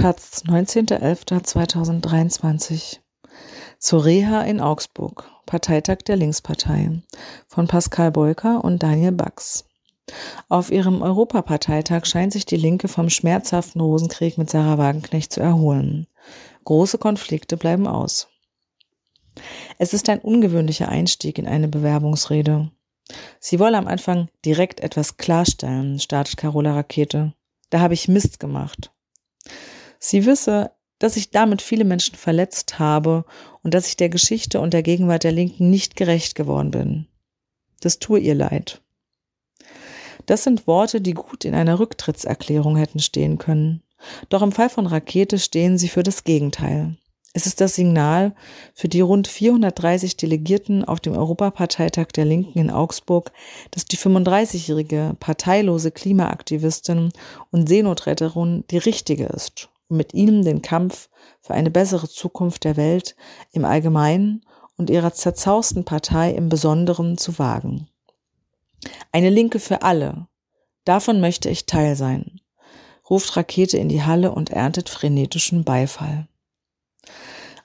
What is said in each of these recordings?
Taz, 19.11.2023. Zur Reha in Augsburg. Parteitag der Linkspartei. Von Pascal Beuker und Daniel Bax. Auf ihrem Europaparteitag scheint sich die Linke vom schmerzhaften Rosenkrieg mit Sarah Wagenknecht zu erholen. Große Konflikte bleiben aus. Es ist ein ungewöhnlicher Einstieg in eine Bewerbungsrede. Sie wolle am Anfang direkt etwas klarstellen, startet Carola Rakete. Da habe ich Mist gemacht. Sie wisse, dass ich damit viele Menschen verletzt habe und dass ich der Geschichte und der Gegenwart der Linken nicht gerecht geworden bin. Das tue ihr leid. Das sind Worte, die gut in einer Rücktrittserklärung hätten stehen können. Doch im Fall von Rakete stehen sie für das Gegenteil. Es ist das Signal für die rund 430 Delegierten auf dem Europaparteitag der Linken in Augsburg, dass die 35-jährige parteilose Klimaaktivistin und Seenotretterin die richtige ist mit ihnen den Kampf für eine bessere Zukunft der Welt im Allgemeinen und ihrer zerzausten Partei im Besonderen zu wagen. Eine Linke für alle. Davon möchte ich Teil sein, ruft Rakete in die Halle und erntet frenetischen Beifall.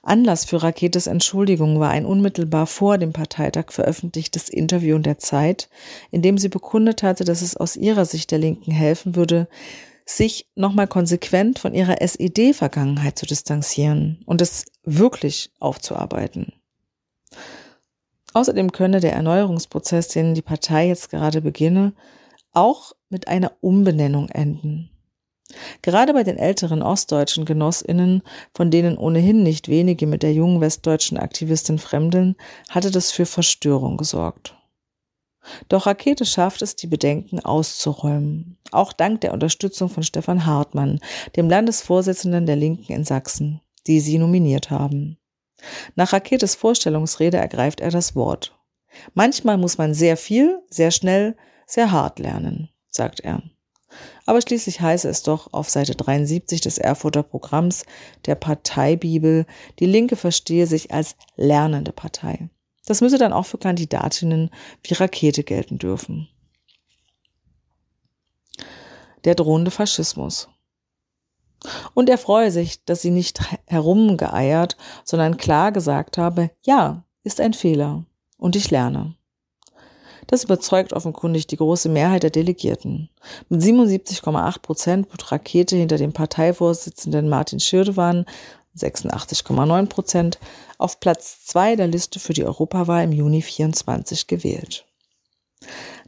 Anlass für Raketes Entschuldigung war ein unmittelbar vor dem Parteitag veröffentlichtes Interview in der Zeit, in dem sie bekundet hatte, dass es aus ihrer Sicht der Linken helfen würde, sich nochmal konsequent von ihrer SED-Vergangenheit zu distanzieren und es wirklich aufzuarbeiten. Außerdem könne der Erneuerungsprozess, den die Partei jetzt gerade beginne, auch mit einer Umbenennung enden. Gerade bei den älteren ostdeutschen Genossinnen, von denen ohnehin nicht wenige mit der jungen westdeutschen Aktivistin fremdeln, hatte das für Verstörung gesorgt. Doch Rakete schafft es, die Bedenken auszuräumen. Auch dank der Unterstützung von Stefan Hartmann, dem Landesvorsitzenden der Linken in Sachsen, die sie nominiert haben. Nach Raketes Vorstellungsrede ergreift er das Wort. Manchmal muss man sehr viel, sehr schnell, sehr hart lernen, sagt er. Aber schließlich heiße es doch auf Seite 73 des Erfurter Programms der Parteibibel, die Linke verstehe sich als lernende Partei. Das müsse dann auch für Kandidatinnen wie Rakete gelten dürfen. Der drohende Faschismus. Und er freue sich, dass sie nicht herumgeeiert, sondern klar gesagt habe, ja, ist ein Fehler und ich lerne. Das überzeugt offenkundig die große Mehrheit der Delegierten. Mit 77,8 Prozent wird Rakete hinter dem Parteivorsitzenden Martin Schirdewan 86,9 Prozent, auf Platz zwei der Liste für die Europawahl im Juni 24 gewählt.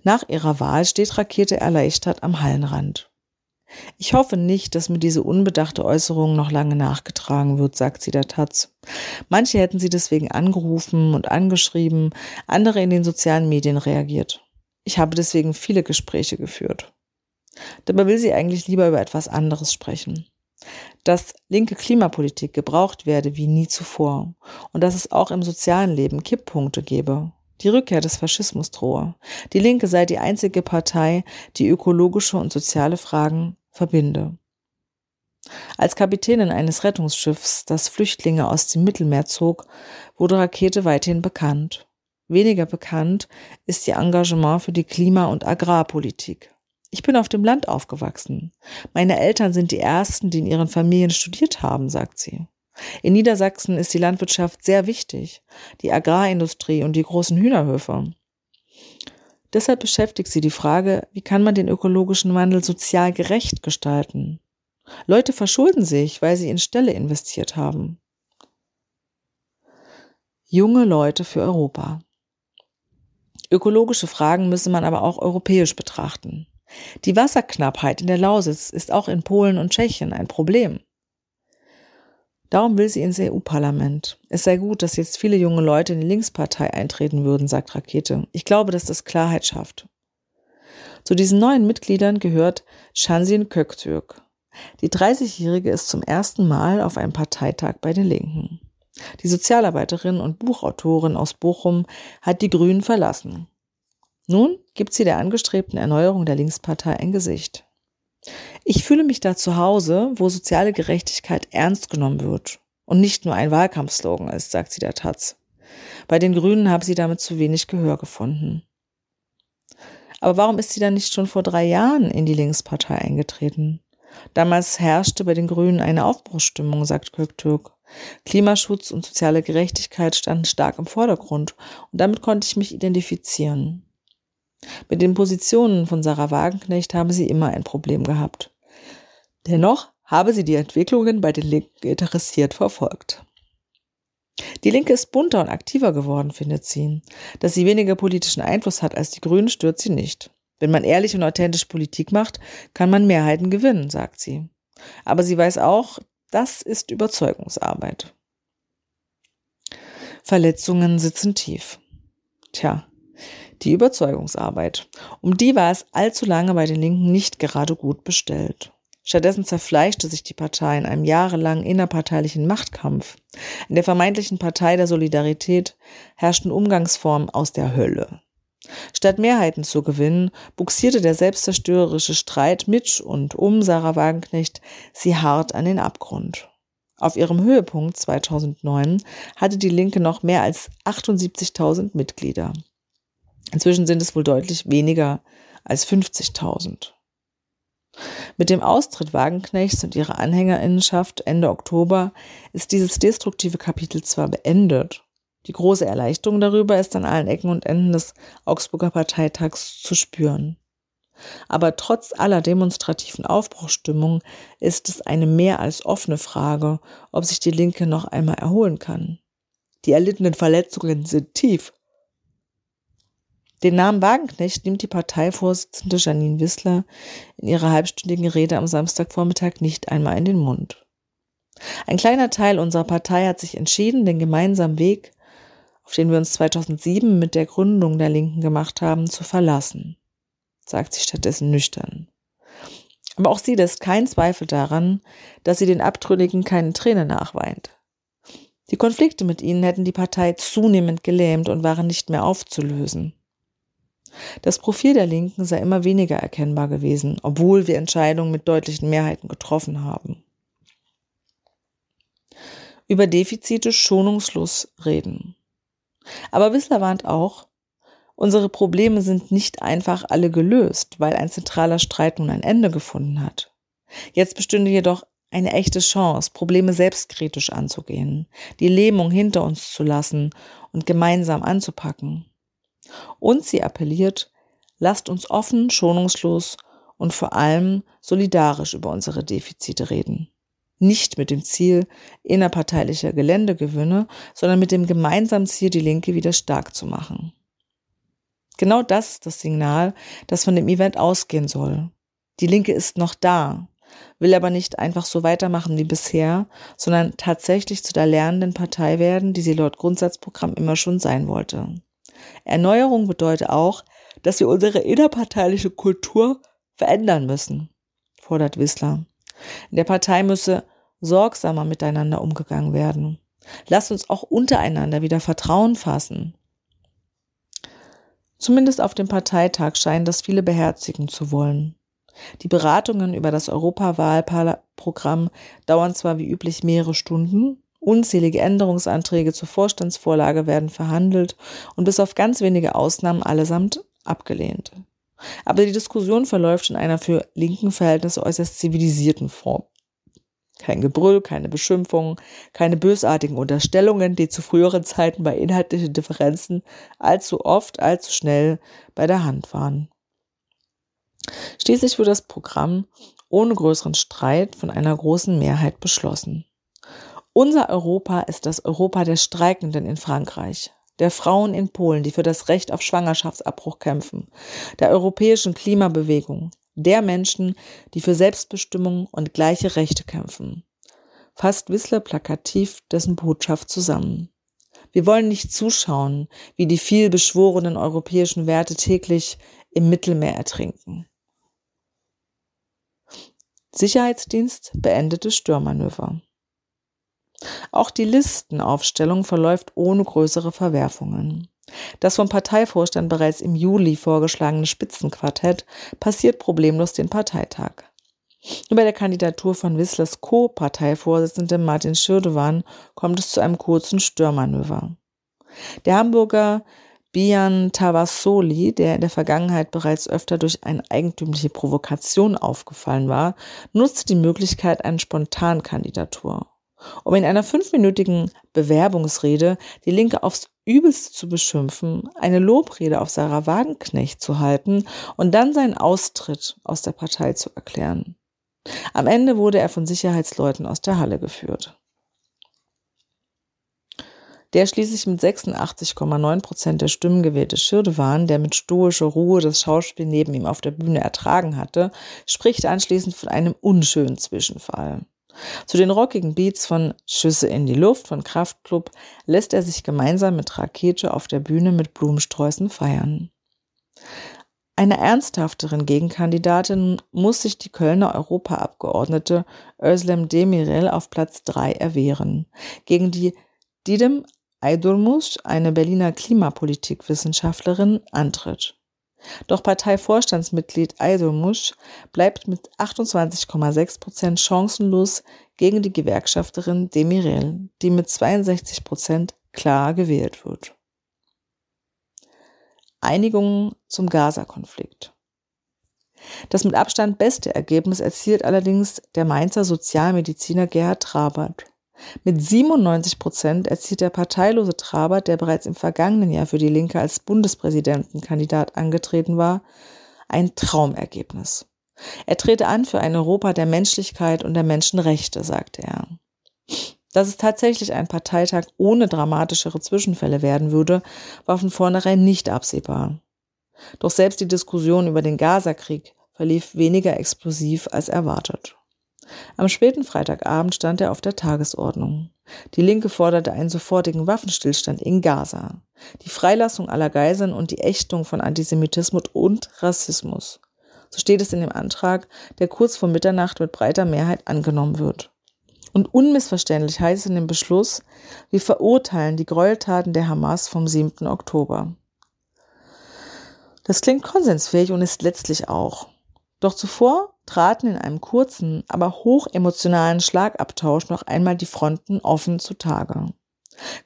Nach ihrer Wahl steht Rakete erleichtert am Hallenrand. Ich hoffe nicht, dass mir diese unbedachte Äußerung noch lange nachgetragen wird, sagt sie der Taz. Manche hätten sie deswegen angerufen und angeschrieben, andere in den sozialen Medien reagiert. Ich habe deswegen viele Gespräche geführt. Dabei will sie eigentlich lieber über etwas anderes sprechen dass linke Klimapolitik gebraucht werde wie nie zuvor und dass es auch im sozialen Leben Kipppunkte gebe. Die Rückkehr des Faschismus drohe. Die Linke sei die einzige Partei, die ökologische und soziale Fragen verbinde. Als Kapitänin eines Rettungsschiffs, das Flüchtlinge aus dem Mittelmeer zog, wurde Rakete weithin bekannt. Weniger bekannt ist ihr Engagement für die Klima- und Agrarpolitik. Ich bin auf dem Land aufgewachsen. Meine Eltern sind die ersten, die in ihren Familien studiert haben, sagt sie. In Niedersachsen ist die Landwirtschaft sehr wichtig, die Agrarindustrie und die großen Hühnerhöfe. Deshalb beschäftigt sie die Frage, wie kann man den ökologischen Wandel sozial gerecht gestalten? Leute verschulden sich, weil sie in Ställe investiert haben. Junge Leute für Europa. Ökologische Fragen müsse man aber auch europäisch betrachten. Die Wasserknappheit in der Lausitz ist auch in Polen und Tschechien ein Problem. Darum will sie ins EU-Parlament. Es sei gut, dass jetzt viele junge Leute in die Linkspartei eintreten würden, sagt Rakete. Ich glaube, dass das Klarheit schafft. Zu diesen neuen Mitgliedern gehört Shansin Köktürk. Die 30-Jährige ist zum ersten Mal auf einem Parteitag bei den Linken. Die Sozialarbeiterin und Buchautorin aus Bochum hat die Grünen verlassen. Nun gibt sie der angestrebten Erneuerung der Linkspartei ein Gesicht. Ich fühle mich da zu Hause, wo soziale Gerechtigkeit ernst genommen wird und nicht nur ein Wahlkampfslogan ist, sagt sie der Taz. Bei den Grünen habe sie damit zu wenig Gehör gefunden. Aber warum ist sie dann nicht schon vor drei Jahren in die Linkspartei eingetreten? Damals herrschte bei den Grünen eine Aufbruchsstimmung, sagt Köktürk. Klimaschutz und soziale Gerechtigkeit standen stark im Vordergrund und damit konnte ich mich identifizieren. Mit den Positionen von Sarah Wagenknecht habe sie immer ein Problem gehabt. Dennoch habe sie die Entwicklungen bei den Linken interessiert verfolgt. Die Linke ist bunter und aktiver geworden, findet sie. Dass sie weniger politischen Einfluss hat als die Grünen, stört sie nicht. Wenn man ehrlich und authentisch Politik macht, kann man Mehrheiten gewinnen, sagt sie. Aber sie weiß auch, das ist Überzeugungsarbeit. Verletzungen sitzen tief. Tja, die Überzeugungsarbeit. Um die war es allzu lange bei den Linken nicht gerade gut bestellt. Stattdessen zerfleischte sich die Partei in einem jahrelangen innerparteilichen Machtkampf. In der vermeintlichen Partei der Solidarität herrschten Umgangsformen aus der Hölle. Statt Mehrheiten zu gewinnen, buxierte der selbstzerstörerische Streit mit und um Sarah Wagenknecht sie hart an den Abgrund. Auf ihrem Höhepunkt 2009 hatte die Linke noch mehr als 78.000 Mitglieder. Inzwischen sind es wohl deutlich weniger als 50.000. Mit dem Austritt Wagenknechts und ihrer Anhängerinnenschaft Ende Oktober ist dieses destruktive Kapitel zwar beendet. Die große Erleichterung darüber ist an allen Ecken und Enden des Augsburger Parteitags zu spüren. Aber trotz aller demonstrativen Aufbruchstimmung ist es eine mehr als offene Frage, ob sich die Linke noch einmal erholen kann. Die erlittenen Verletzungen sind tief den Namen Wagenknecht nimmt die Parteivorsitzende Janine Wissler in ihrer halbstündigen Rede am Samstagvormittag nicht einmal in den Mund. Ein kleiner Teil unserer Partei hat sich entschieden, den gemeinsamen Weg, auf den wir uns 2007 mit der Gründung der Linken gemacht haben, zu verlassen, sagt sie stattdessen nüchtern. Aber auch sie lässt keinen Zweifel daran, dass sie den Abtrünnigen keine Träne nachweint. Die Konflikte mit ihnen hätten die Partei zunehmend gelähmt und waren nicht mehr aufzulösen. Das Profil der Linken sei immer weniger erkennbar gewesen, obwohl wir Entscheidungen mit deutlichen Mehrheiten getroffen haben. Über Defizite schonungslos reden. Aber Wissler warnt auch, unsere Probleme sind nicht einfach alle gelöst, weil ein zentraler Streit nun ein Ende gefunden hat. Jetzt bestünde jedoch eine echte Chance, Probleme selbstkritisch anzugehen, die Lähmung hinter uns zu lassen und gemeinsam anzupacken. Und sie appelliert, lasst uns offen, schonungslos und vor allem solidarisch über unsere Defizite reden. Nicht mit dem Ziel innerparteilicher Geländegewinne, sondern mit dem gemeinsamen Ziel, die Linke wieder stark zu machen. Genau das ist das Signal, das von dem Event ausgehen soll. Die Linke ist noch da, will aber nicht einfach so weitermachen wie bisher, sondern tatsächlich zu der lernenden Partei werden, die sie laut Grundsatzprogramm immer schon sein wollte. Erneuerung bedeutet auch, dass wir unsere innerparteiliche Kultur verändern müssen, fordert Wissler. In der Partei müsse sorgsamer miteinander umgegangen werden. Lasst uns auch untereinander wieder Vertrauen fassen. Zumindest auf dem Parteitag scheinen das viele beherzigen zu wollen. Die Beratungen über das Europawahlprogramm dauern zwar wie üblich mehrere Stunden, Unzählige Änderungsanträge zur Vorstandsvorlage werden verhandelt und bis auf ganz wenige Ausnahmen allesamt abgelehnt. Aber die Diskussion verläuft in einer für linken Verhältnisse äußerst zivilisierten Form. Kein Gebrüll, keine Beschimpfungen, keine bösartigen Unterstellungen, die zu früheren Zeiten bei inhaltlichen Differenzen allzu oft, allzu schnell bei der Hand waren. Schließlich wurde das Programm ohne größeren Streit von einer großen Mehrheit beschlossen. Unser Europa ist das Europa der Streikenden in Frankreich, der Frauen in Polen, die für das Recht auf Schwangerschaftsabbruch kämpfen, der europäischen Klimabewegung, der Menschen, die für Selbstbestimmung und gleiche Rechte kämpfen. Fasst Wissler plakativ dessen Botschaft zusammen. Wir wollen nicht zuschauen, wie die vielbeschworenen europäischen Werte täglich im Mittelmeer ertrinken. Sicherheitsdienst beendete Störmanöver. Auch die Listenaufstellung verläuft ohne größere Verwerfungen. Das vom Parteivorstand bereits im Juli vorgeschlagene Spitzenquartett passiert problemlos den Parteitag. Über der Kandidatur von Wisslers Co-Parteivorsitzendem Martin Schirdewan kommt es zu einem kurzen Störmanöver. Der Hamburger Bian Tavassoli, der in der Vergangenheit bereits öfter durch eine eigentümliche Provokation aufgefallen war, nutzte die Möglichkeit einer Spontankandidatur. Um in einer fünfminütigen Bewerbungsrede die Linke aufs Übelste zu beschimpfen, eine Lobrede auf Sarah Wagenknecht zu halten und dann seinen Austritt aus der Partei zu erklären. Am Ende wurde er von Sicherheitsleuten aus der Halle geführt der schließlich mit 86,9 Prozent der Stimmen gewählte Schirdewan, der mit stoischer Ruhe das Schauspiel neben ihm auf der Bühne ertragen hatte, spricht anschließend von einem unschönen Zwischenfall. Zu den rockigen Beats von Schüsse in die Luft von Kraftklub lässt er sich gemeinsam mit Rakete auf der Bühne mit Blumensträußen feiern. Einer ernsthafteren Gegenkandidatin muss sich die Kölner Europaabgeordnete Özlem Demirel auf Platz 3 erwehren. Gegen die Didem Aydurmuş, eine Berliner Klimapolitikwissenschaftlerin, antritt. Doch Parteivorstandsmitglied Aydurmuş bleibt mit 28,6 Prozent chancenlos gegen die Gewerkschafterin Demirel, die mit 62 Prozent klar gewählt wird. Einigung zum Gaza-Konflikt. Das mit Abstand beste Ergebnis erzielt allerdings der Mainzer Sozialmediziner Gerhard Trabert. Mit 97 Prozent erzielt der parteilose Trabert, der bereits im vergangenen Jahr für die Linke als Bundespräsidentenkandidat angetreten war, ein Traumergebnis. Er trete an für ein Europa der Menschlichkeit und der Menschenrechte, sagte er. Dass es tatsächlich ein Parteitag ohne dramatischere Zwischenfälle werden würde, war von vornherein nicht absehbar. Doch selbst die Diskussion über den Gazakrieg verlief weniger explosiv als erwartet. Am späten Freitagabend stand er auf der Tagesordnung. Die Linke forderte einen sofortigen Waffenstillstand in Gaza, die Freilassung aller Geiseln und die Ächtung von Antisemitismus und Rassismus. So steht es in dem Antrag, der kurz vor Mitternacht mit breiter Mehrheit angenommen wird. Und unmissverständlich heißt es in dem Beschluss, wir verurteilen die Gräueltaten der Hamas vom 7. Oktober. Das klingt konsensfähig und ist letztlich auch. Doch zuvor traten in einem kurzen, aber hochemotionalen Schlagabtausch noch einmal die Fronten offen zutage.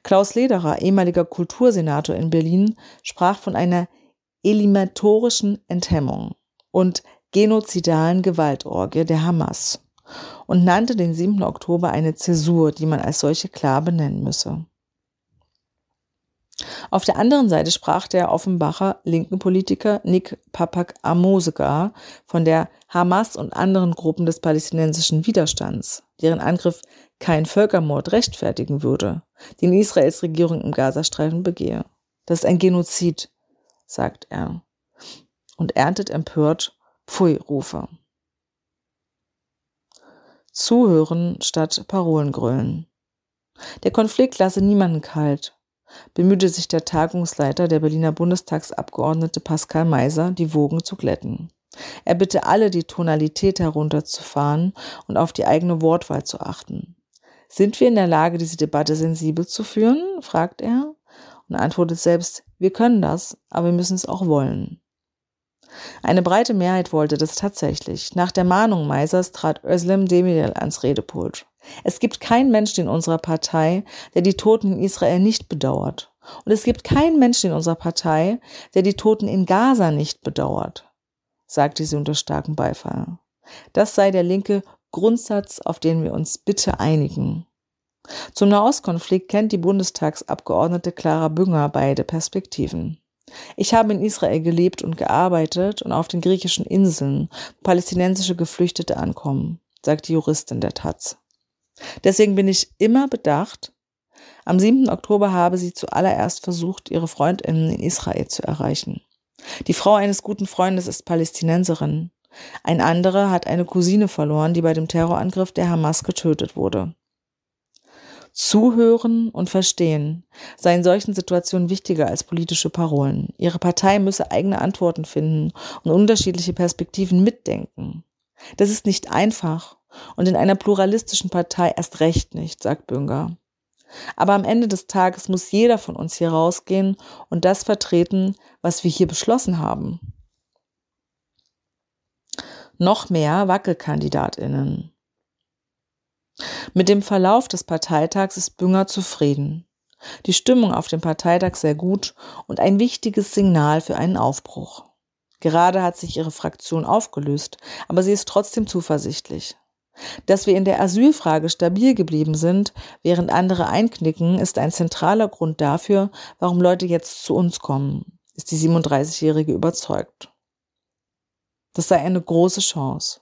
Klaus Lederer, ehemaliger Kultursenator in Berlin, sprach von einer eliminatorischen Enthemmung und genozidalen Gewaltorgie der Hamas und nannte den 7. Oktober eine Zäsur, die man als solche klar benennen müsse. Auf der anderen Seite sprach der Offenbacher linken Politiker Nick Papak-Amosega von der Hamas und anderen Gruppen des palästinensischen Widerstands, deren Angriff kein Völkermord rechtfertigen würde, den Israels Regierung im Gazastreifen begehe. Das ist ein Genozid, sagt er und erntet empört Pfui-Rufe. Zuhören statt Parolen grüllen. Der Konflikt lasse niemanden kalt bemühte sich der Tagungsleiter, der Berliner Bundestagsabgeordnete Pascal Meiser, die Wogen zu glätten. Er bitte alle, die Tonalität herunterzufahren und auf die eigene Wortwahl zu achten. Sind wir in der Lage, diese Debatte sensibel zu führen? fragt er und antwortet selbst, wir können das, aber wir müssen es auch wollen. Eine breite Mehrheit wollte das tatsächlich. Nach der Mahnung Meisers trat Özlem Demirel ans Redepult. Es gibt keinen Menschen in unserer Partei, der die Toten in Israel nicht bedauert. Und es gibt keinen Menschen in unserer Partei, der die Toten in Gaza nicht bedauert, sagte sie unter starkem Beifall. Das sei der linke Grundsatz, auf den wir uns bitte einigen. Zum Nahostkonflikt kennt die Bundestagsabgeordnete Clara Bünger beide Perspektiven. Ich habe in Israel gelebt und gearbeitet und auf den griechischen Inseln, palästinensische Geflüchtete ankommen, sagt die Juristin der Taz. Deswegen bin ich immer bedacht. Am 7. Oktober habe sie zuallererst versucht, ihre Freundinnen in Israel zu erreichen. Die Frau eines guten Freundes ist Palästinenserin. Ein anderer hat eine Cousine verloren, die bei dem Terrorangriff der Hamas getötet wurde. Zuhören und verstehen sei in solchen Situationen wichtiger als politische Parolen. Ihre Partei müsse eigene Antworten finden und unterschiedliche Perspektiven mitdenken. Das ist nicht einfach und in einer pluralistischen Partei erst recht nicht, sagt Bünger. Aber am Ende des Tages muss jeder von uns hier rausgehen und das vertreten, was wir hier beschlossen haben. Noch mehr Wackelkandidatinnen. Mit dem Verlauf des Parteitags ist Bünger zufrieden. Die Stimmung auf dem Parteitag sehr gut und ein wichtiges Signal für einen Aufbruch. Gerade hat sich ihre Fraktion aufgelöst, aber sie ist trotzdem zuversichtlich. Dass wir in der Asylfrage stabil geblieben sind, während andere einknicken, ist ein zentraler Grund dafür, warum Leute jetzt zu uns kommen, ist die 37-Jährige überzeugt. Das sei eine große Chance.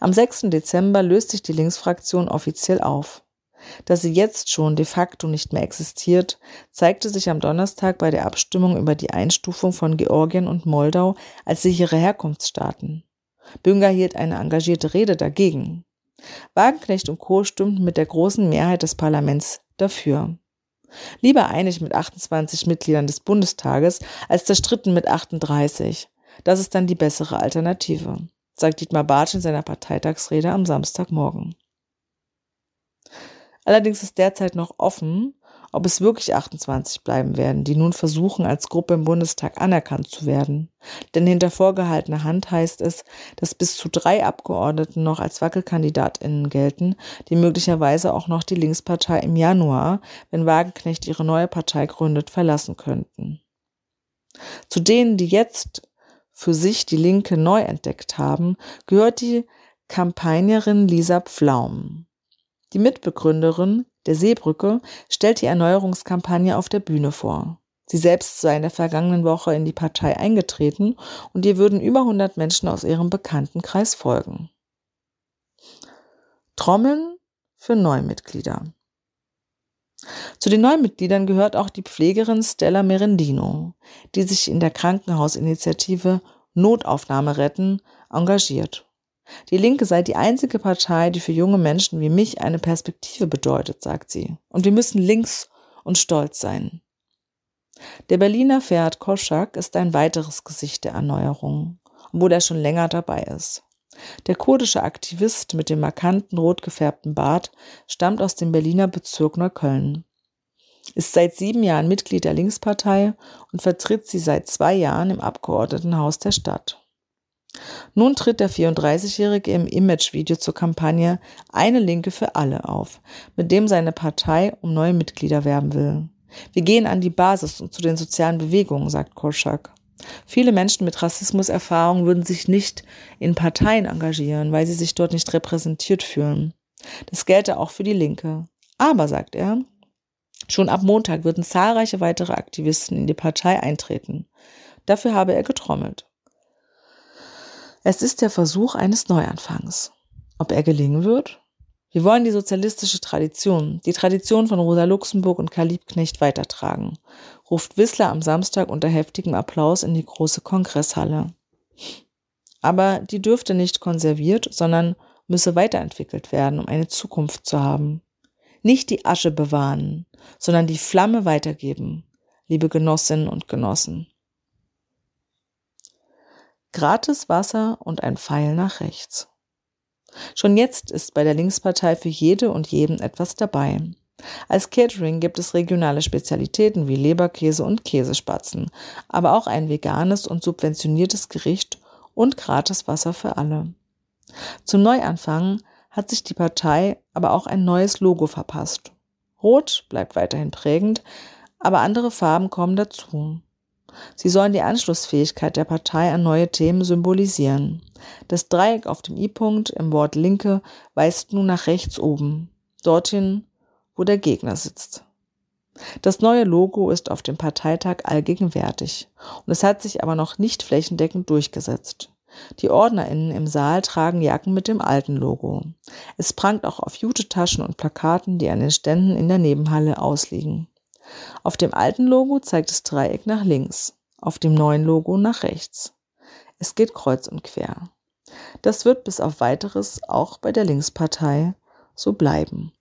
Am 6. Dezember löst sich die Linksfraktion offiziell auf. Dass sie jetzt schon de facto nicht mehr existiert, zeigte sich am Donnerstag bei der Abstimmung über die Einstufung von Georgien und Moldau als sichere Herkunftsstaaten. Bünger hielt eine engagierte Rede dagegen. Wagenknecht und Co. stimmten mit der großen Mehrheit des Parlaments dafür. Lieber einig mit 28 Mitgliedern des Bundestages als zerstritten mit 38. Das ist dann die bessere Alternative, sagt Dietmar Bartsch in seiner Parteitagsrede am Samstagmorgen. Allerdings ist derzeit noch offen, ob es wirklich 28 bleiben werden, die nun versuchen, als Gruppe im Bundestag anerkannt zu werden. Denn hinter vorgehaltener Hand heißt es, dass bis zu drei Abgeordneten noch als Wackelkandidatinnen gelten, die möglicherweise auch noch die Linkspartei im Januar, wenn Wagenknecht ihre neue Partei gründet, verlassen könnten. Zu denen, die jetzt für sich die Linke neu entdeckt haben, gehört die Kampagnerin Lisa Pflaum. Die Mitbegründerin der Seebrücke stellt die Erneuerungskampagne auf der Bühne vor. Sie selbst sei in der vergangenen Woche in die Partei eingetreten und ihr würden über 100 Menschen aus ihrem Bekanntenkreis folgen. Trommeln für Neumitglieder. Zu den Neumitgliedern gehört auch die Pflegerin Stella Merendino, die sich in der Krankenhausinitiative Notaufnahme retten engagiert. Die Linke sei die einzige Partei, die für junge Menschen wie mich eine Perspektive bedeutet, sagt sie. Und wir müssen links und stolz sein. Der Berliner Ferhat Koschak ist ein weiteres Gesicht der Erneuerung, obwohl er schon länger dabei ist. Der kurdische Aktivist mit dem markanten rot gefärbten Bart stammt aus dem Berliner Bezirk Neukölln, ist seit sieben Jahren Mitglied der Linkspartei und vertritt sie seit zwei Jahren im Abgeordnetenhaus der Stadt. Nun tritt der 34-Jährige im Imagevideo zur Kampagne Eine Linke für alle auf, mit dem seine Partei um neue Mitglieder werben will. Wir gehen an die Basis und zu den sozialen Bewegungen, sagt Korschak. Viele Menschen mit Rassismuserfahrung würden sich nicht in Parteien engagieren, weil sie sich dort nicht repräsentiert fühlen. Das gelte auch für die Linke. Aber, sagt er, schon ab Montag würden zahlreiche weitere Aktivisten in die Partei eintreten. Dafür habe er getrommelt. Es ist der Versuch eines Neuanfangs. Ob er gelingen wird? Wir wollen die sozialistische Tradition, die Tradition von Rosa Luxemburg und Karl Liebknecht weitertragen, ruft Wissler am Samstag unter heftigem Applaus in die große Kongresshalle. Aber die dürfte nicht konserviert, sondern müsse weiterentwickelt werden, um eine Zukunft zu haben. Nicht die Asche bewahren, sondern die Flamme weitergeben, liebe Genossinnen und Genossen. Gratis Wasser und ein Pfeil nach rechts. Schon jetzt ist bei der Linkspartei für jede und jeden etwas dabei. Als Catering gibt es regionale Spezialitäten wie Leberkäse und Käsespatzen, aber auch ein veganes und subventioniertes Gericht und gratis Wasser für alle. Zum Neuanfang hat sich die Partei aber auch ein neues Logo verpasst. Rot bleibt weiterhin prägend, aber andere Farben kommen dazu. Sie sollen die Anschlussfähigkeit der Partei an neue Themen symbolisieren. Das Dreieck auf dem I-Punkt im Wort Linke weist nun nach rechts oben, dorthin, wo der Gegner sitzt. Das neue Logo ist auf dem Parteitag allgegenwärtig und es hat sich aber noch nicht flächendeckend durchgesetzt. Die OrdnerInnen im Saal tragen Jacken mit dem alten Logo. Es prangt auch auf Jutetaschen und Plakaten, die an den Ständen in der Nebenhalle ausliegen. Auf dem alten Logo zeigt das Dreieck nach links, auf dem neuen Logo nach rechts. Es geht kreuz und quer. Das wird bis auf weiteres auch bei der Linkspartei so bleiben.